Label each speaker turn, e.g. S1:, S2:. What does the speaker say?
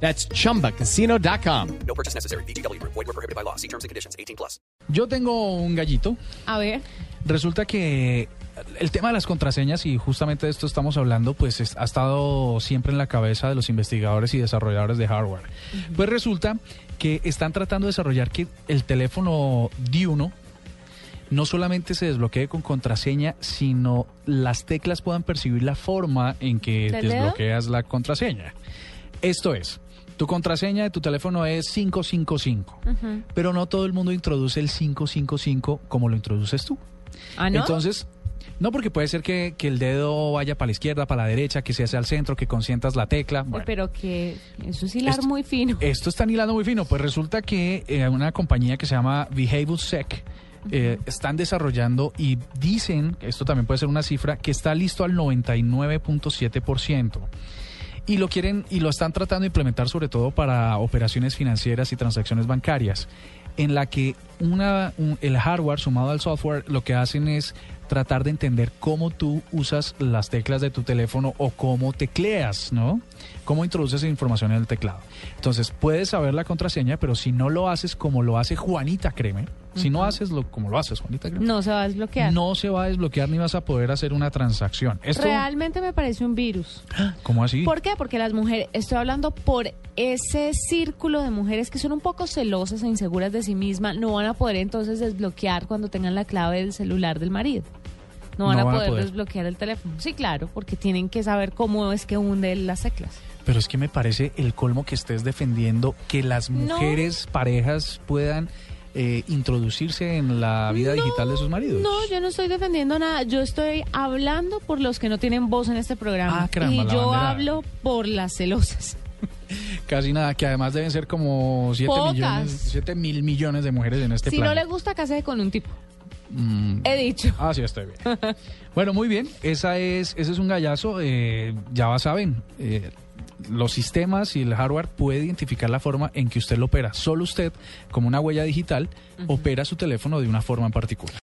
S1: That's chumbacasino.com.
S2: No purchase necessary. BGW. Void were prohibited by law. See terms and conditions. 18 plus.
S3: Yo tengo un gallito.
S4: A ver.
S3: Resulta que el tema de las contraseñas, y justamente de esto estamos hablando, pues es- ha estado siempre en la cabeza de los investigadores y desarrolladores de hardware. Pues resulta que están tratando de desarrollar que el teléfono D1 no solamente se desbloquee con contraseña, sino las teclas puedan percibir la forma en que desbloqueas la contraseña. Esto es, tu contraseña de tu teléfono es 555, pero no todo el mundo introduce el 555 como lo introduces tú.
S4: Ah, ¿no?
S3: Entonces, no porque puede ser que, que el dedo vaya para la izquierda, para la derecha, que se hace al centro, que consientas la tecla. Bueno,
S4: Pero que eso es hilar
S3: Esto-
S4: muy fino.
S3: esto está hilando muy fino. Pues resulta que eh, una compañía que se llama BehaviorSec eh, están desarrollando y dicen, esto también puede ser una cifra, que está listo al 99.7%. Y lo quieren y lo están tratando de implementar sobre todo para operaciones financieras y transacciones bancarias, en la que una, un- el hardware sumado al software lo que hacen es tratar de entender cómo tú usas las teclas de tu teléfono o cómo tecleas, ¿no? Cómo introduces información en el teclado. Entonces, puedes saber la contraseña, pero si no lo haces como lo hace Juanita Si no haces lo, como lo haces Juanita Creme,
S4: No se va a desbloquear.
S3: no se va a desbloquear ni vas a poder hacer una transacción. Esto,
S4: Realmente me parece un virus.
S3: ¿Cómo así?
S4: ¿Por qué? Porque las mujeres, estoy hablando por ese círculo de mujeres que son un poco celosas e inseguras de sí mismas, no van a poder entonces desbloquear cuando tengan la clave del celular del marido. No van,
S3: No
S4: a,
S3: van a
S4: poder
S3: poder.
S4: desbloquear el teléfono. Sí, claro, porque tienen que saber cómo es que hunde las teclas.
S3: Pero es que me parece el colmo que estés defendiendo que las
S4: No.
S3: mujeres parejas puedan eh, introducirse en la vida digital de sus maridos.
S4: No, yo no estoy defendiendo nada. Yo estoy hablando por los que no tienen voz en este programa.
S3: Ah, caramba,
S4: y yo
S3: bandera.
S4: hablo por las celosas.
S3: Casi nada, que además deben ser como 7
S4: Pocas.
S3: millones, 7 mil millones de mujeres en este
S4: si no
S3: plan.
S4: le gusta, case con un tipo.
S3: Mm,
S4: He dicho.
S3: Ah, sí, estoy bien. bueno, muy bien. Esa es, ese es un gallazo. eh, ya saben, eh, los sistemas y el hardware puede identificar la forma en que usted lo opera. Solo usted, como una huella digital, opera su teléfono de una forma en particular.